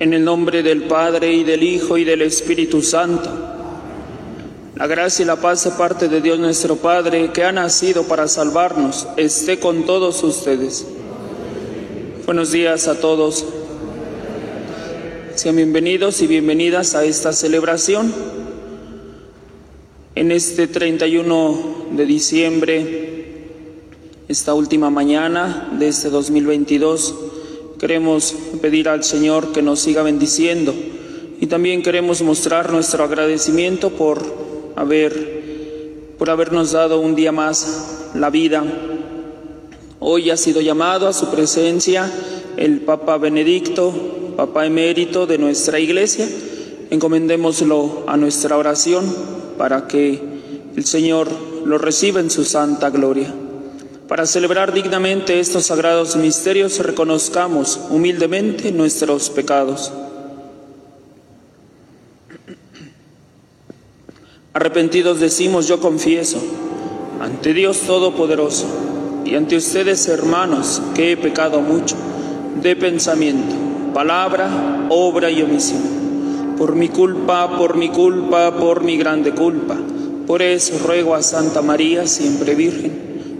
En el nombre del Padre y del Hijo y del Espíritu Santo. La gracia y la paz de parte de Dios nuestro Padre, que ha nacido para salvarnos, esté con todos ustedes. Buenos días a todos. Sean bienvenidos y bienvenidas a esta celebración. En este 31 de diciembre, esta última mañana de este 2022, Queremos pedir al Señor que nos siga bendiciendo y también queremos mostrar nuestro agradecimiento por haber por habernos dado un día más la vida. Hoy ha sido llamado a su presencia el Papa Benedicto, Papa emérito de nuestra iglesia. Encomendémoslo a nuestra oración para que el Señor lo reciba en su santa gloria. Para celebrar dignamente estos sagrados misterios, reconozcamos humildemente nuestros pecados. Arrepentidos decimos, yo confieso, ante Dios Todopoderoso y ante ustedes, hermanos, que he pecado mucho, de pensamiento, palabra, obra y omisión. Por mi culpa, por mi culpa, por mi grande culpa. Por eso ruego a Santa María, siempre Virgen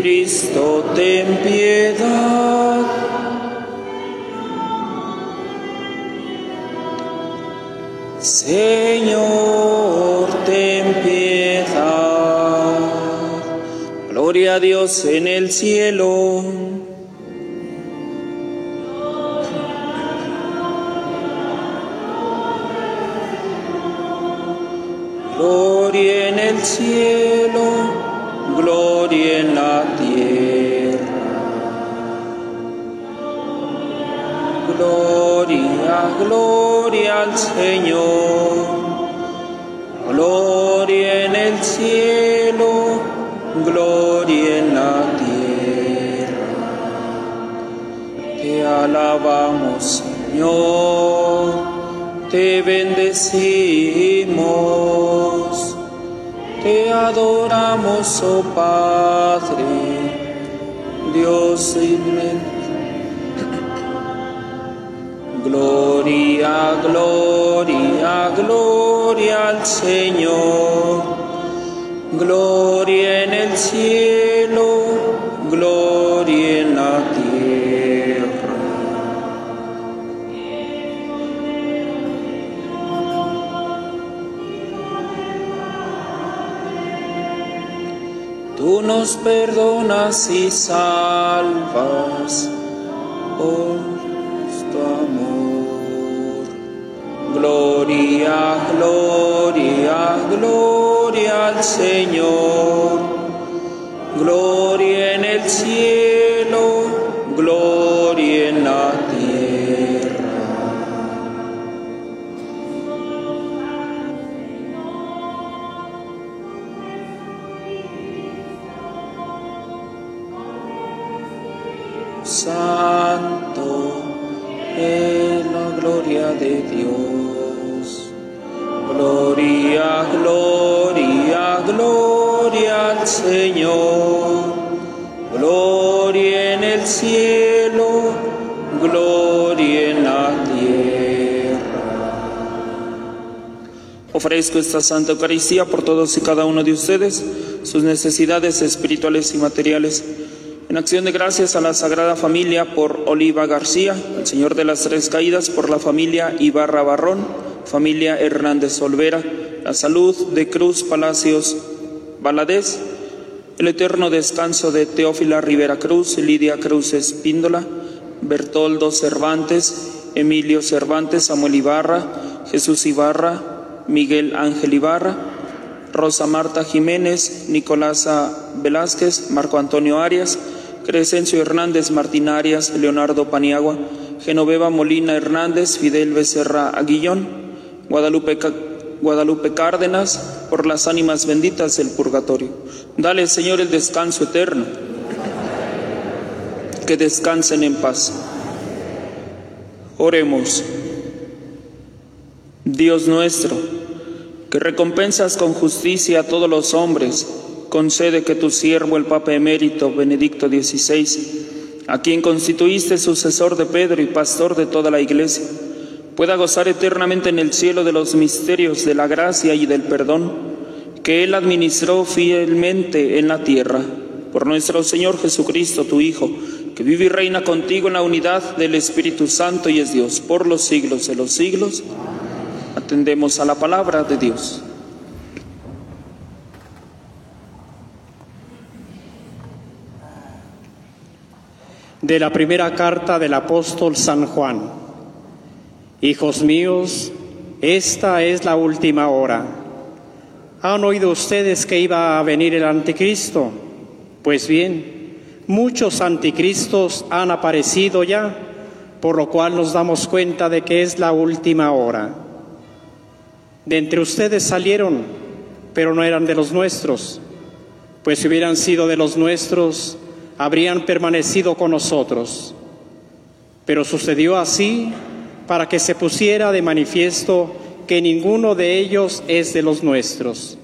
Cristo, ten piedad. Señor, ten piedad. Gloria a Dios en el cielo. Gloria en el cielo Gloria, al Señor. Gloria en el cielo, gloria en la tierra. Te alabamos, Señor, te bendecimos te adoramos, oh Padre, Dios inmenso. Gloria, gloria, gloria al Señor. Gloria en el cielo, gloria en la tierra. Tú nos perdonas y salvas por Gloria, gloria, gloria al Señor. Gloria en el cielo, Esta Santa Eucaristía por todos y cada uno de ustedes, sus necesidades espirituales y materiales. En acción de gracias a la Sagrada Familia por Oliva García, el Señor de las Tres Caídas por la familia Ibarra Barrón, familia Hernández Olvera, la salud de Cruz Palacios Valadez, el eterno descanso de Teófila Rivera Cruz, Lidia Cruz Espíndola, Bertoldo Cervantes, Emilio Cervantes, Samuel Ibarra, Jesús Ibarra, Miguel Ángel Ibarra, Rosa Marta Jiménez, Nicolasa Velázquez, Marco Antonio Arias, Crescencio Hernández, Martín Arias, Leonardo Paniagua, Genoveva Molina Hernández, Fidel Becerra Aguillón, Guadalupe, Guadalupe Cárdenas, por las ánimas benditas del purgatorio. Dale, Señor, el descanso eterno. Que descansen en paz. Oremos. Dios nuestro, que recompensas con justicia a todos los hombres, concede que tu siervo, el Papa emérito Benedicto XVI, a quien constituiste sucesor de Pedro y pastor de toda la Iglesia, pueda gozar eternamente en el cielo de los misterios de la gracia y del perdón que Él administró fielmente en la tierra. Por nuestro Señor Jesucristo, tu Hijo, que vive y reina contigo en la unidad del Espíritu Santo y es Dios por los siglos de los siglos. Atendemos a la palabra de Dios. De la primera carta del apóstol San Juan. Hijos míos, esta es la última hora. ¿Han oído ustedes que iba a venir el anticristo? Pues bien, muchos anticristos han aparecido ya, por lo cual nos damos cuenta de que es la última hora. De entre ustedes salieron, pero no eran de los nuestros, pues si hubieran sido de los nuestros, habrían permanecido con nosotros. Pero sucedió así para que se pusiera de manifiesto que ninguno de ellos es de los nuestros.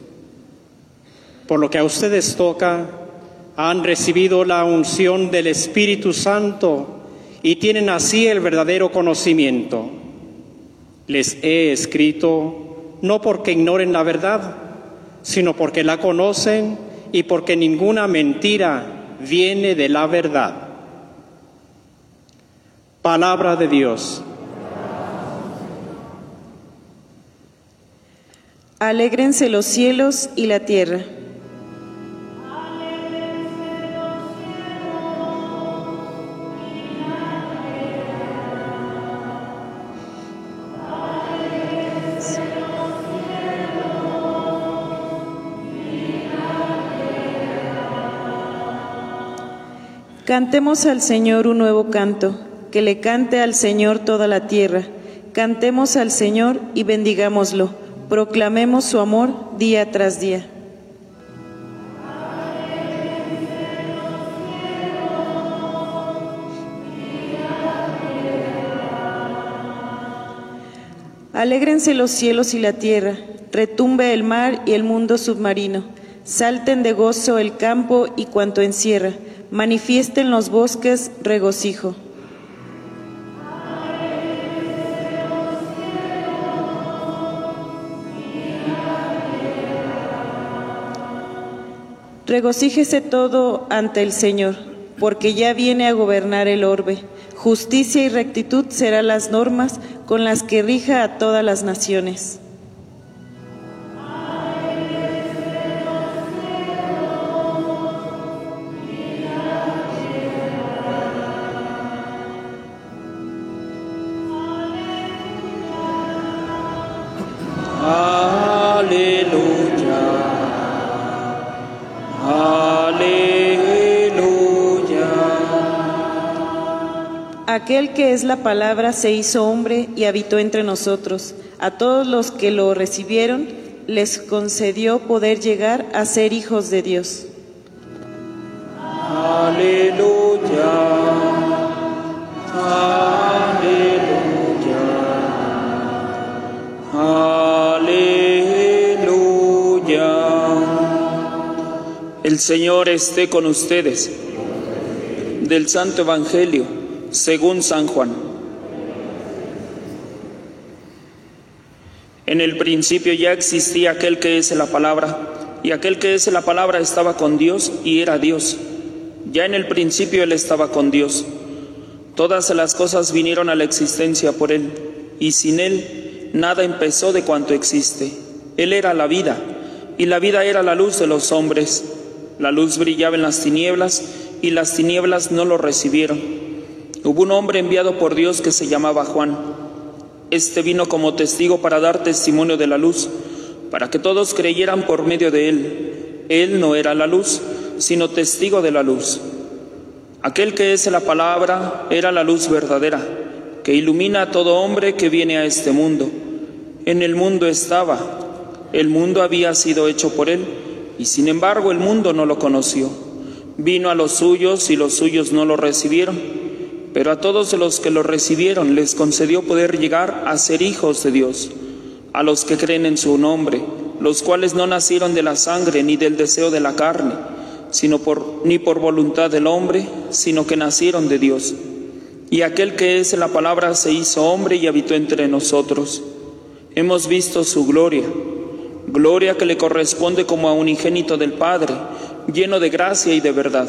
Por lo que a ustedes toca, han recibido la unción del Espíritu Santo y tienen así el verdadero conocimiento. Les he escrito no porque ignoren la verdad, sino porque la conocen y porque ninguna mentira viene de la verdad. Palabra de Dios. Alégrense los cielos y la tierra. Cantemos al Señor un nuevo canto, que le cante al Señor toda la tierra. Cantemos al Señor y bendigámoslo proclamemos su amor día tras día. Alégrense los cielos y la tierra, retumbe el mar y el mundo submarino, salten de gozo el campo y cuanto encierra, manifiesten los bosques regocijo. Regocíjese todo ante el Señor, porque ya viene a gobernar el orbe. Justicia y rectitud serán las normas con las que rija a todas las naciones. Aquel que es la palabra se hizo hombre y habitó entre nosotros. A todos los que lo recibieron les concedió poder llegar a ser hijos de Dios. Aleluya. Aleluya. Aleluya. El Señor esté con ustedes. Del Santo Evangelio según San Juan. En el principio ya existía aquel que es la palabra, y aquel que es la palabra estaba con Dios y era Dios. Ya en el principio Él estaba con Dios. Todas las cosas vinieron a la existencia por Él, y sin Él nada empezó de cuanto existe. Él era la vida, y la vida era la luz de los hombres. La luz brillaba en las tinieblas, y las tinieblas no lo recibieron. Hubo un hombre enviado por Dios que se llamaba Juan. Este vino como testigo para dar testimonio de la luz, para que todos creyeran por medio de él. Él no era la luz, sino testigo de la luz. Aquel que es la palabra era la luz verdadera, que ilumina a todo hombre que viene a este mundo. En el mundo estaba, el mundo había sido hecho por él, y sin embargo el mundo no lo conoció. Vino a los suyos y los suyos no lo recibieron, pero a todos los que lo recibieron les concedió poder llegar a ser hijos de Dios, a los que creen en su nombre, los cuales no nacieron de la sangre ni del deseo de la carne, sino por, ni por voluntad del hombre, sino que nacieron de Dios. Y aquel que es la palabra se hizo hombre y habitó entre nosotros. Hemos visto su gloria, gloria que le corresponde como a un unigénito del Padre, lleno de gracia y de verdad.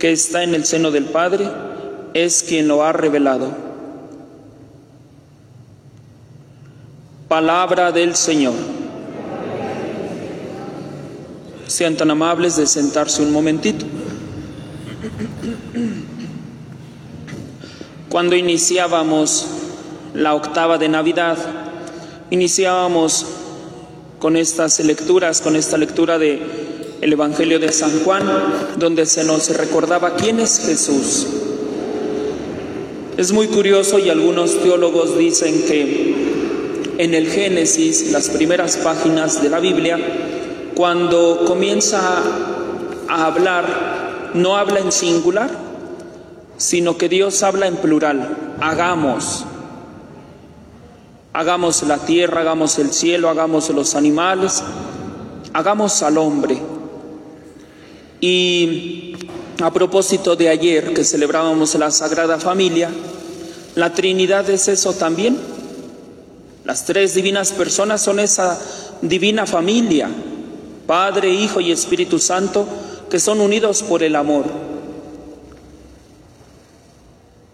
que está en el seno del Padre, es quien lo ha revelado. Palabra del Señor. Sean tan amables de sentarse un momentito. Cuando iniciábamos la octava de Navidad, iniciábamos con estas lecturas, con esta lectura de el Evangelio de San Juan, donde se nos recordaba quién es Jesús. Es muy curioso y algunos teólogos dicen que en el Génesis, las primeras páginas de la Biblia, cuando comienza a hablar, no habla en singular, sino que Dios habla en plural. Hagamos. Hagamos la tierra, hagamos el cielo, hagamos los animales, hagamos al hombre. Y a propósito de ayer que celebrábamos la Sagrada Familia, la Trinidad es eso también. Las tres divinas personas son esa divina familia Padre, Hijo y Espíritu Santo, que son unidos por el amor.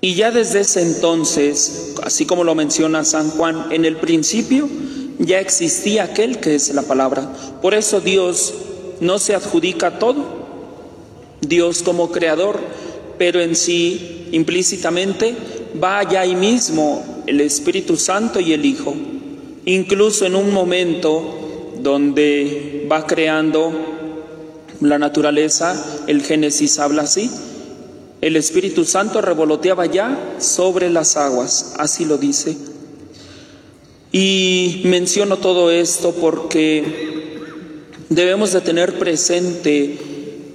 Y ya desde ese entonces, así como lo menciona San Juan, en el principio ya existía aquel que es la palabra. Por eso Dios no se adjudica todo. Dios como creador, pero en sí implícitamente va allá ahí mismo el Espíritu Santo y el Hijo. Incluso en un momento donde va creando la naturaleza, el Génesis habla así, el Espíritu Santo revoloteaba ya sobre las aguas, así lo dice. Y menciono todo esto porque debemos de tener presente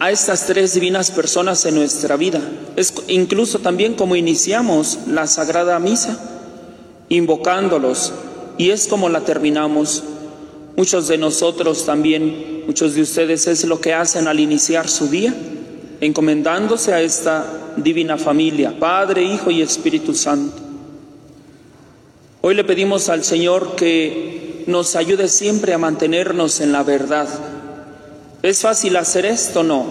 a estas tres divinas personas en nuestra vida. Es incluso también como iniciamos la Sagrada Misa, invocándolos, y es como la terminamos. Muchos de nosotros también, muchos de ustedes es lo que hacen al iniciar su día, encomendándose a esta divina familia, Padre, Hijo y Espíritu Santo. Hoy le pedimos al Señor que nos ayude siempre a mantenernos en la verdad. ¿Es fácil hacer esto? No.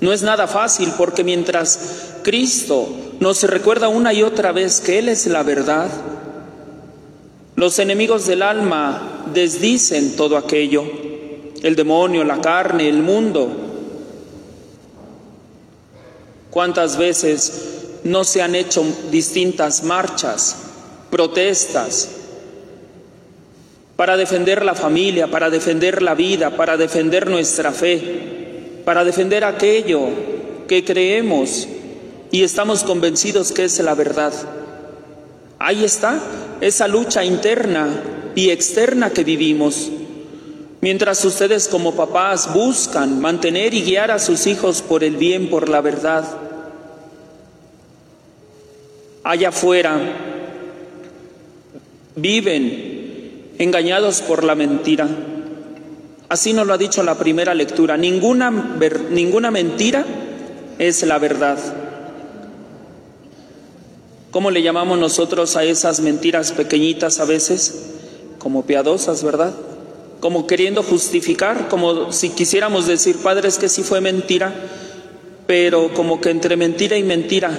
No es nada fácil porque mientras Cristo nos recuerda una y otra vez que Él es la verdad, los enemigos del alma desdicen todo aquello, el demonio, la carne, el mundo. ¿Cuántas veces no se han hecho distintas marchas, protestas, para defender la familia, para defender la vida, para defender nuestra fe, para defender aquello que creemos y estamos convencidos que es la verdad? Ahí está esa lucha interna y externa que vivimos. Mientras ustedes como papás buscan mantener y guiar a sus hijos por el bien, por la verdad, allá afuera viven engañados por la mentira. Así nos lo ha dicho la primera lectura. Ninguna, ninguna mentira es la verdad. ¿Cómo le llamamos nosotros a esas mentiras pequeñitas a veces? Como piadosas, ¿verdad? Como queriendo justificar, como si quisiéramos decir, Padre, es que sí fue mentira, pero como que entre mentira y mentira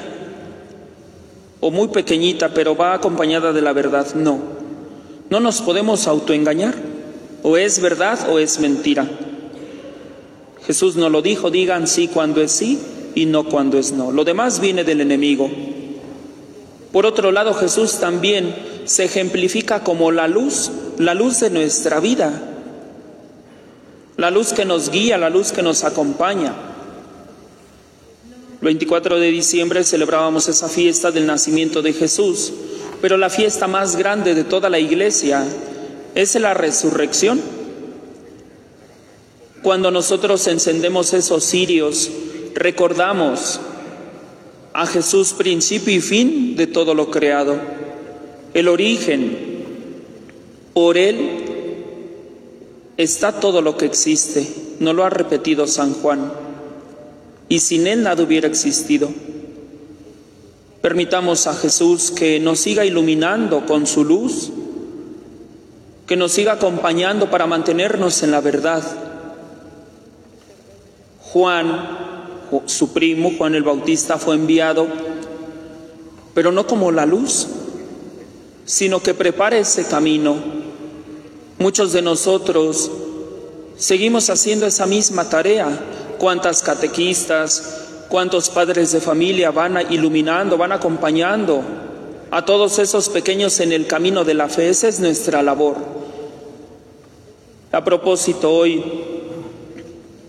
o muy pequeñita, pero va acompañada de la verdad. No, no nos podemos autoengañar. O es verdad o es mentira. Jesús no lo dijo, digan sí cuando es sí y no cuando es no. Lo demás viene del enemigo. Por otro lado, Jesús también se ejemplifica como la luz, la luz de nuestra vida, la luz que nos guía, la luz que nos acompaña. El 24 de diciembre celebrábamos esa fiesta del nacimiento de Jesús, pero la fiesta más grande de toda la iglesia es la resurrección. Cuando nosotros encendemos esos cirios, recordamos a Jesús principio y fin de todo lo creado, el origen. Por Él está todo lo que existe, no lo ha repetido San Juan, y sin Él nada hubiera existido. Permitamos a Jesús que nos siga iluminando con su luz, que nos siga acompañando para mantenernos en la verdad. Juan su primo Juan el Bautista fue enviado, pero no como la luz, sino que prepara ese camino. Muchos de nosotros seguimos haciendo esa misma tarea. ¿Cuántas catequistas, cuántos padres de familia van iluminando, van acompañando a todos esos pequeños en el camino de la fe? Esa es nuestra labor. A propósito hoy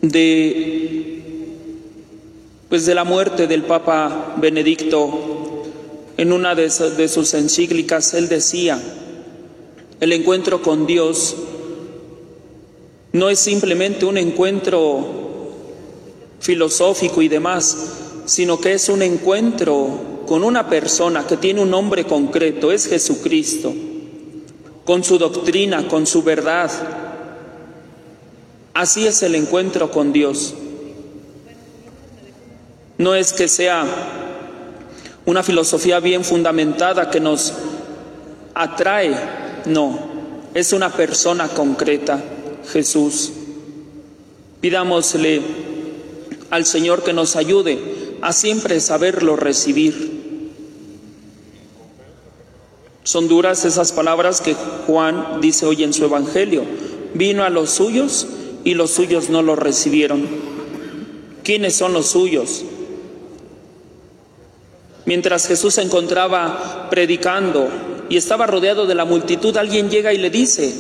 de pues de la muerte del Papa Benedicto, en una de, sus encíclicas, él decía, el encuentro con Dios no es simplemente un encuentro filosófico y demás, sino que es un encuentro con una persona que tiene un nombre concreto, es Jesucristo, con su doctrina, con su verdad. Así es el encuentro con Dios. No es que sea una filosofía bien fundamentada que nos atrae, no, es una persona concreta, Jesús. Pidámosle al Señor que nos ayude a siempre saberlo recibir. Son duras esas palabras que Juan dice hoy en su Evangelio. Vino a los suyos y los suyos no lo recibieron. ¿Quiénes son los suyos? Mientras Jesús se encontraba predicando y estaba rodeado de la multitud, alguien llega y le dice,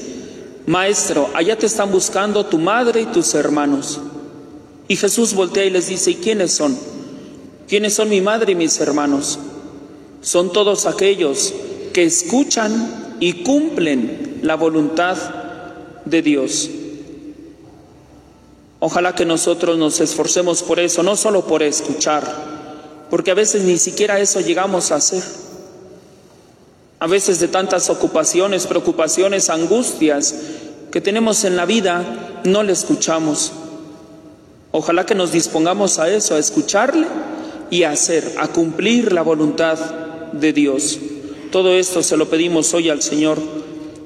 Maestro, allá te están buscando tu madre y tus hermanos. Y Jesús voltea y les dice, ¿y quiénes son? ¿Quiénes son mi madre y mis hermanos? Son todos aquellos que escuchan y cumplen la voluntad de Dios. Ojalá que nosotros nos esforcemos por eso, no solo por escuchar, porque a veces ni siquiera eso llegamos a hacer. A veces de tantas ocupaciones, preocupaciones, angustias que tenemos en la vida, no le escuchamos. Ojalá que nos dispongamos a eso, a escucharle y a hacer, a cumplir la voluntad de Dios. Todo esto se lo pedimos hoy al Señor,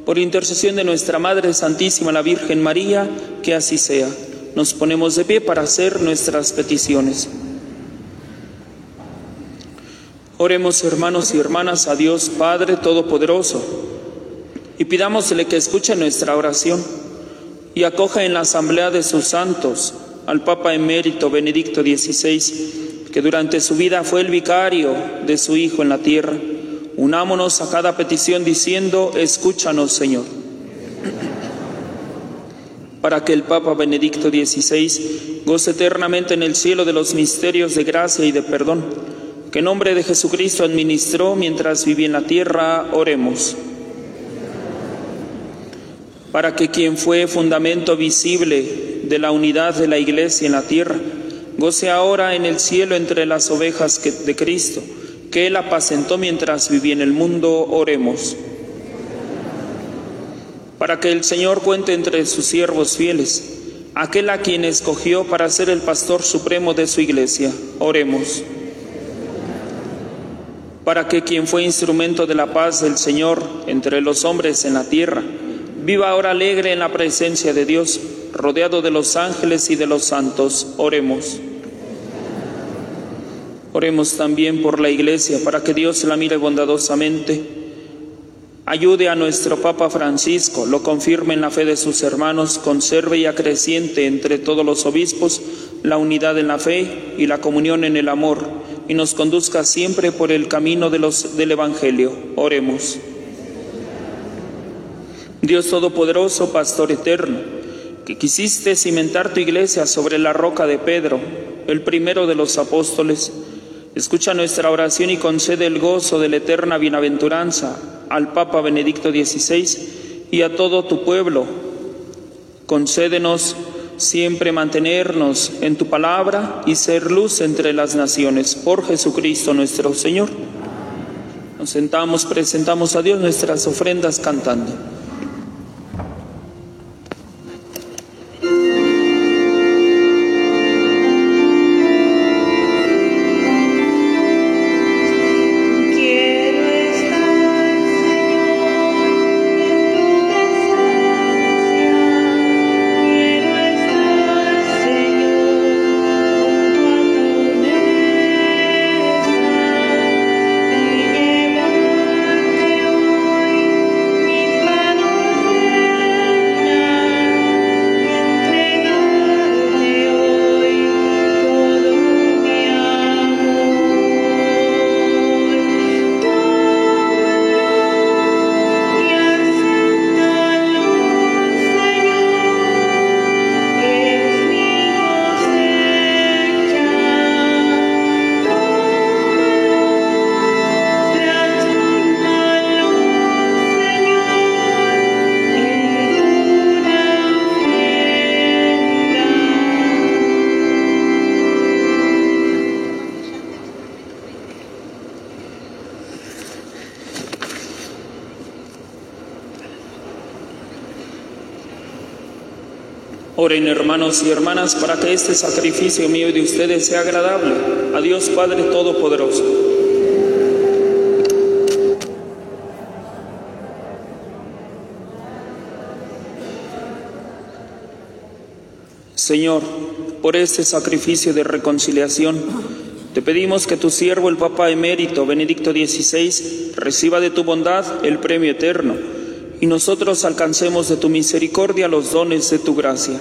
por intercesión de nuestra Madre Santísima, la Virgen María, que así sea. Nos ponemos de pie para hacer nuestras peticiones. Oremos hermanos y hermanas a Dios Padre Todopoderoso y pidámosle que escuche nuestra oración y acoja en la asamblea de sus santos al Papa emérito Benedicto XVI, que durante su vida fue el vicario de su Hijo en la tierra. Unámonos a cada petición diciendo, escúchanos Señor. Para que el Papa Benedicto XVI goce eternamente en el cielo de los misterios de gracia y de perdón que en nombre de Jesucristo administró mientras vivía en la tierra, oremos. Para que quien fue fundamento visible de la unidad de la Iglesia en la tierra, goce ahora en el cielo entre las ovejas de Cristo, que Él apacentó mientras vivía en el mundo, oremos. Para que el Señor cuente entre sus siervos fieles, aquel a quien escogió para ser el pastor supremo de su Iglesia, oremos. Para que quien fue instrumento de la paz del Señor entre los hombres en la tierra, viva ahora alegre en la presencia de Dios, rodeado de los ángeles y de los santos. Oremos. Oremos también por la Iglesia, para que Dios la mire bondadosamente. Ayude a nuestro Papa Francisco, lo confirme en la fe de sus hermanos, conserve y acreciente entre todos los obispos la unidad en la fe y la comunión en el amor, y nos conduzca siempre por el camino de los, del Evangelio. Oremos. Dios Todopoderoso, Pastor eterno, que quisiste cimentar tu iglesia sobre la roca de Pedro, el primero de los apóstoles, escucha nuestra oración y concede el gozo de la eterna bienaventuranza al Papa Benedicto XVI y a todo tu pueblo. Concédenos siempre mantenernos en tu palabra y ser luz entre las naciones. Por Jesucristo nuestro Señor. Nos sentamos, presentamos a Dios nuestras ofrendas cantando. Oren hermanos y hermanas para que este sacrificio mío y de ustedes sea agradable a Dios Padre Todopoderoso. Señor, por este sacrificio de reconciliación, te pedimos que tu siervo, el Papa emérito Benedicto XVI, reciba de tu bondad el premio eterno y nosotros alcancemos de tu misericordia los dones de tu gracia.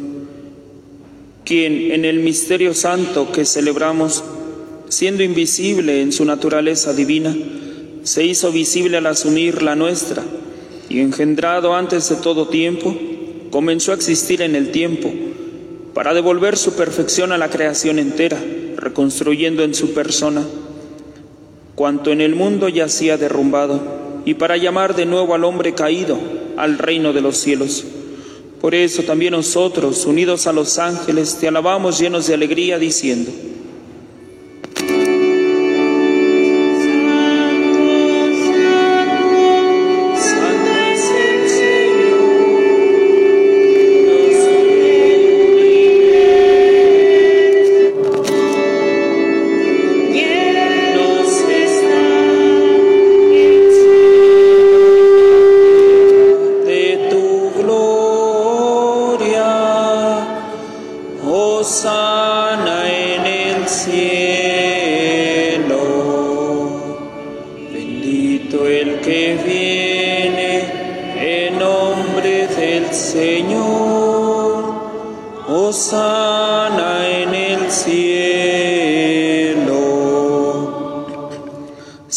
quien en el misterio santo que celebramos, siendo invisible en su naturaleza divina, se hizo visible al asumir la nuestra y engendrado antes de todo tiempo, comenzó a existir en el tiempo para devolver su perfección a la creación entera, reconstruyendo en su persona cuanto en el mundo yacía derrumbado y para llamar de nuevo al hombre caído al reino de los cielos por eso también nosotros, unidos a los ángeles, te alabamos llenos de alegría diciendo,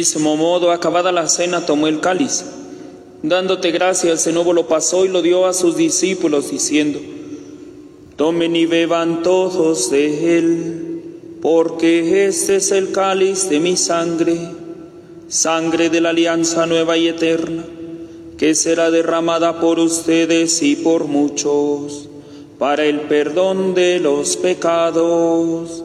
Mismo modo, acabada la cena, tomó el cáliz. Dándote gracias, de nuevo lo pasó y lo dio a sus discípulos, diciendo, Tomen y beban todos de él, porque este es el cáliz de mi sangre, sangre de la alianza nueva y eterna, que será derramada por ustedes y por muchos, para el perdón de los pecados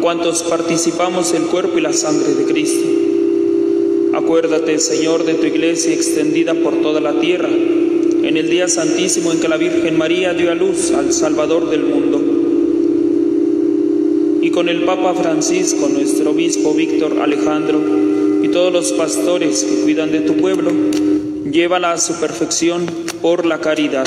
cuantos participamos el cuerpo y la sangre de Cristo. Acuérdate, Señor, de tu iglesia extendida por toda la tierra, en el día santísimo en que la Virgen María dio a luz al Salvador del mundo. Y con el Papa Francisco, nuestro obispo Víctor Alejandro, y todos los pastores que cuidan de tu pueblo, llévala a su perfección por la caridad.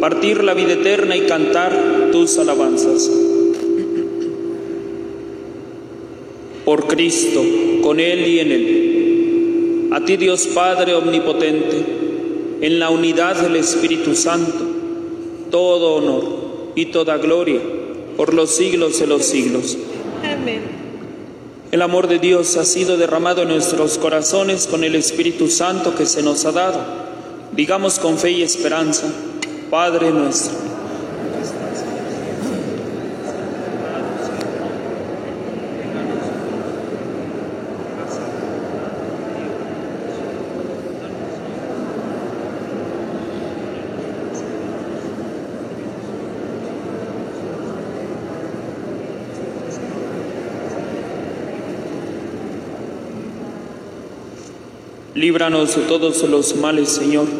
compartir la vida eterna y cantar tus alabanzas. Por Cristo, con Él y en Él. A ti Dios Padre Omnipotente, en la unidad del Espíritu Santo, todo honor y toda gloria por los siglos de los siglos. Amén. El amor de Dios ha sido derramado en nuestros corazones con el Espíritu Santo que se nos ha dado. Digamos con fe y esperanza. Padre nuestro. Líbranos de todos los males, Señor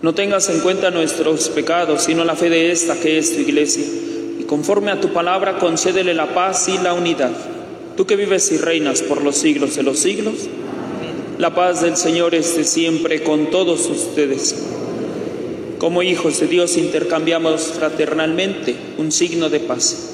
No tengas en cuenta nuestros pecados, sino la fe de esta que es tu iglesia. Y conforme a tu palabra, concédele la paz y la unidad. Tú que vives y reinas por los siglos de los siglos, la paz del Señor esté siempre con todos ustedes. Como hijos de Dios intercambiamos fraternalmente un signo de paz.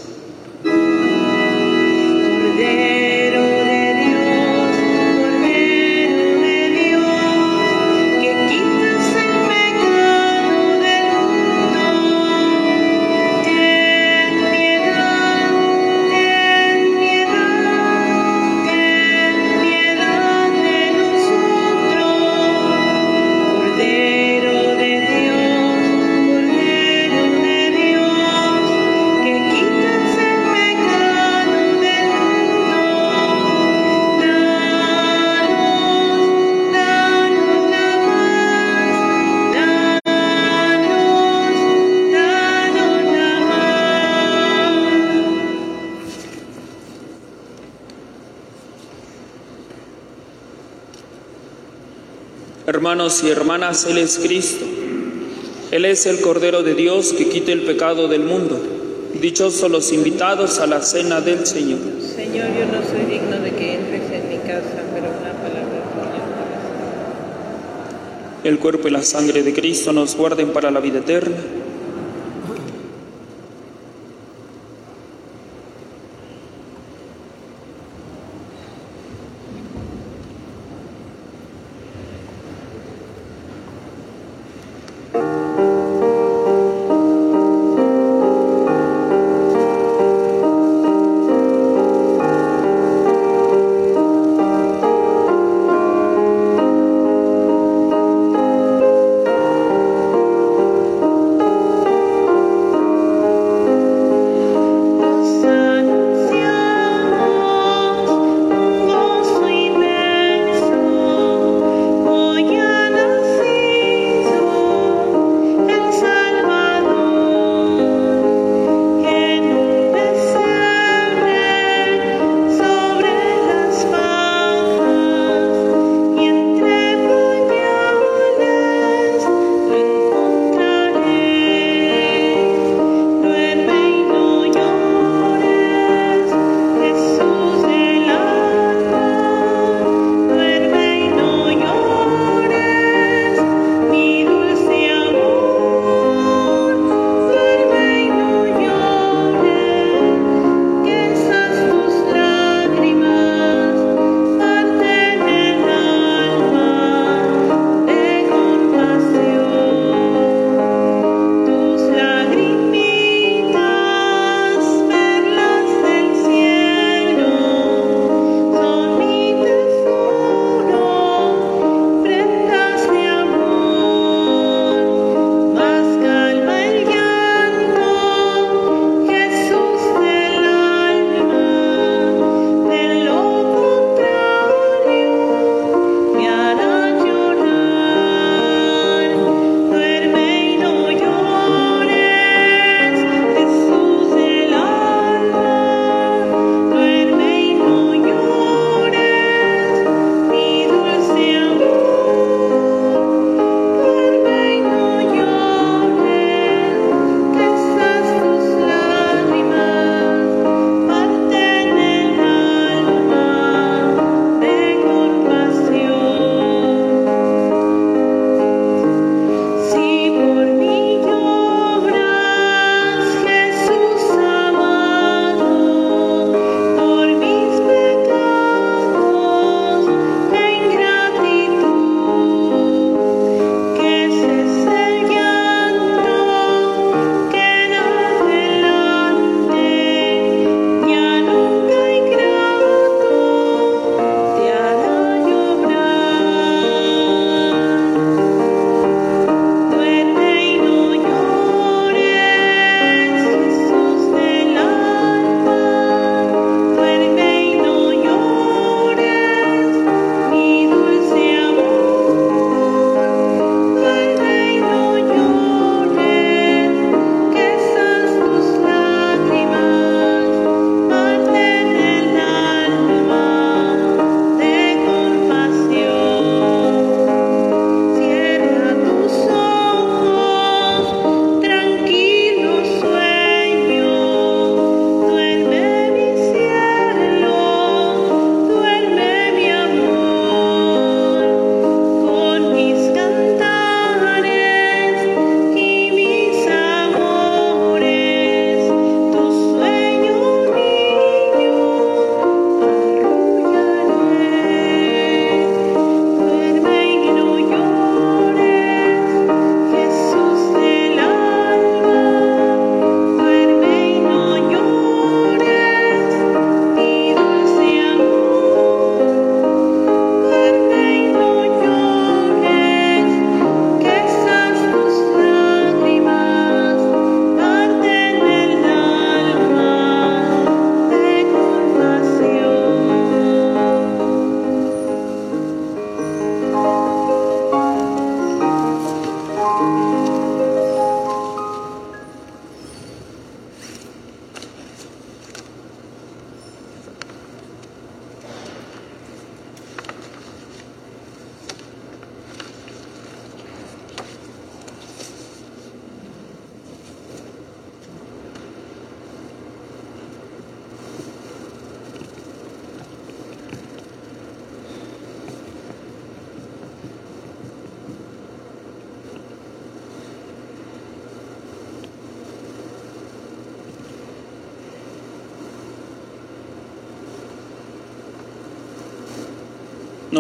Hermanos y hermanas, Él es Cristo. Él es el Cordero de Dios que quita el pecado del mundo. Dichosos los invitados a la cena del Señor. Señor, yo no soy digno de que entres en mi casa, pero una palabra tuya El cuerpo y la sangre de Cristo nos guarden para la vida eterna.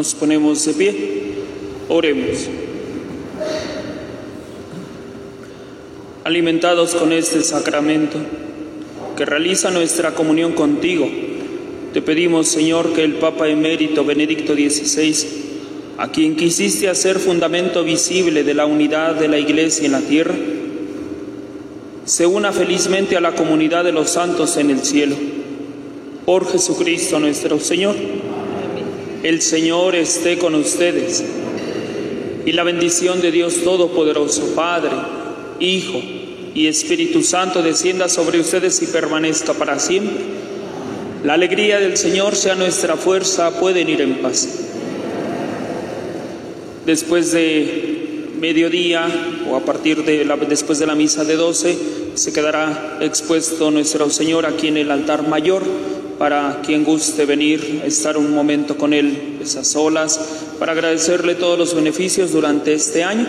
Nos ponemos de pie. Oremos. Alimentados con este sacramento que realiza nuestra comunión contigo, te pedimos, Señor, que el Papa emérito Benedicto XVI, a quien quisiste hacer fundamento visible de la unidad de la Iglesia en la tierra, se una felizmente a la comunidad de los santos en el cielo. Por Jesucristo nuestro Señor. El Señor esté con ustedes. Y la bendición de Dios Todopoderoso, Padre, Hijo y Espíritu Santo descienda sobre ustedes y permanezca para siempre. La alegría del Señor sea nuestra fuerza, pueden ir en paz. Después de mediodía o a partir de la, después de la misa de 12 se quedará expuesto nuestro Señor aquí en el altar mayor para quien guste venir estar un momento con Él, esas olas, para agradecerle todos los beneficios durante este año.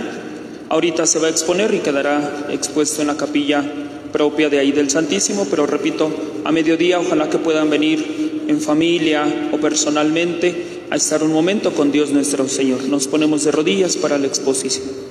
Ahorita se va a exponer y quedará expuesto en la capilla propia de ahí del Santísimo, pero repito, a mediodía ojalá que puedan venir en familia o personalmente a estar un momento con Dios nuestro Señor. Nos ponemos de rodillas para la exposición.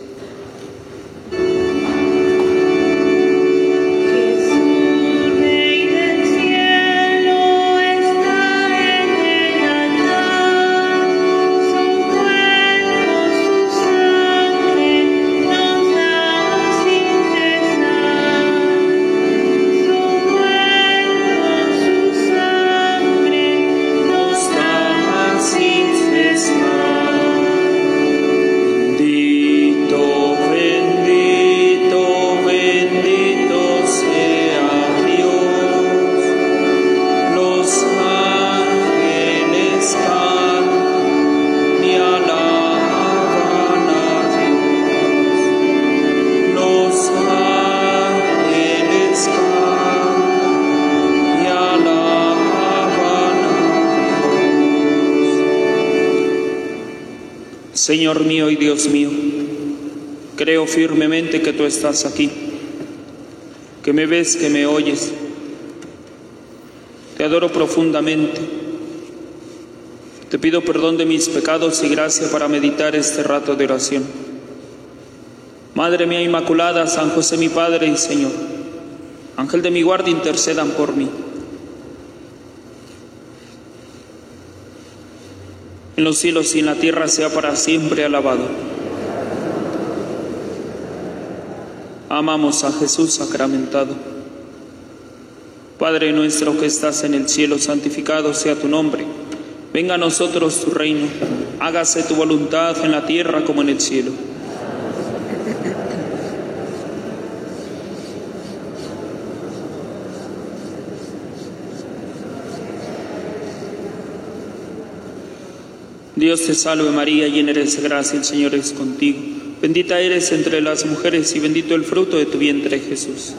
Señor mío y Dios mío, creo firmemente que tú estás aquí, que me ves, que me oyes. Te adoro profundamente. Te pido perdón de mis pecados y gracia para meditar este rato de oración. Madre mía Inmaculada, San José mi Padre y Señor, Ángel de mi guardia, intercedan por mí. En los cielos y en la tierra sea para siempre alabado. Amamos a Jesús sacramentado. Padre nuestro que estás en el cielo, santificado sea tu nombre. Venga a nosotros tu reino. Hágase tu voluntad en la tierra como en el cielo. Dios te salve María, llena eres de gracia, el Señor es contigo. Bendita eres entre las mujeres y bendito el fruto de tu vientre Jesús.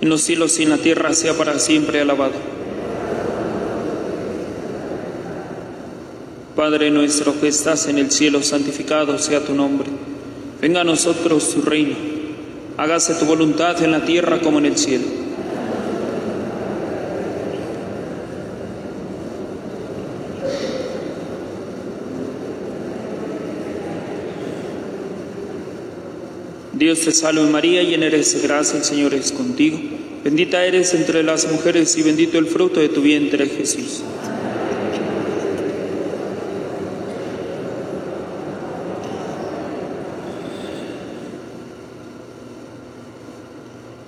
En los cielos y en la tierra sea para siempre alabado. Padre nuestro que estás en el cielo, santificado sea tu nombre. Venga a nosotros tu reino hágase tu voluntad en la tierra como en el cielo. Dios te salve María, llena eres de gracia, el Señor es contigo. Bendita eres entre las mujeres y bendito el fruto de tu vientre Jesús.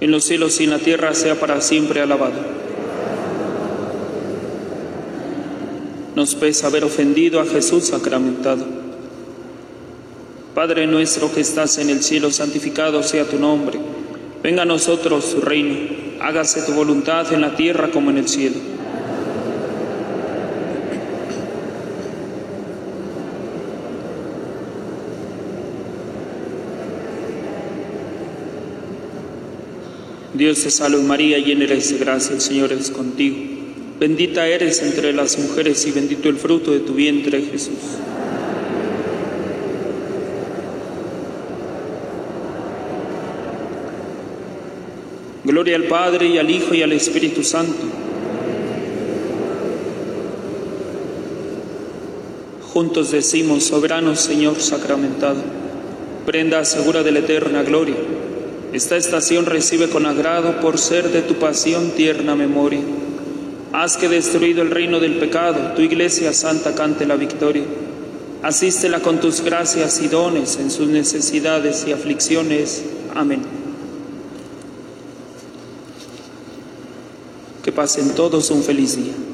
En los cielos y en la tierra sea para siempre alabado. Nos pesa haber ofendido a Jesús sacramentado. Padre nuestro que estás en el cielo, santificado sea tu nombre. Venga a nosotros tu reino. Hágase tu voluntad en la tierra como en el cielo. Dios te salve María, llena eres de gracia, el Señor es contigo. Bendita eres entre las mujeres y bendito el fruto de tu vientre, Jesús. Gloria al Padre y al Hijo y al Espíritu Santo. Juntos decimos, soberano Señor sacramentado, prenda segura de la eterna gloria. Esta estación recibe con agrado por ser de tu pasión tierna memoria. Haz que destruido el reino del pecado, tu iglesia santa cante la victoria. Asístela con tus gracias y dones en sus necesidades y aflicciones. Amén. Que pasen todos un feliz día.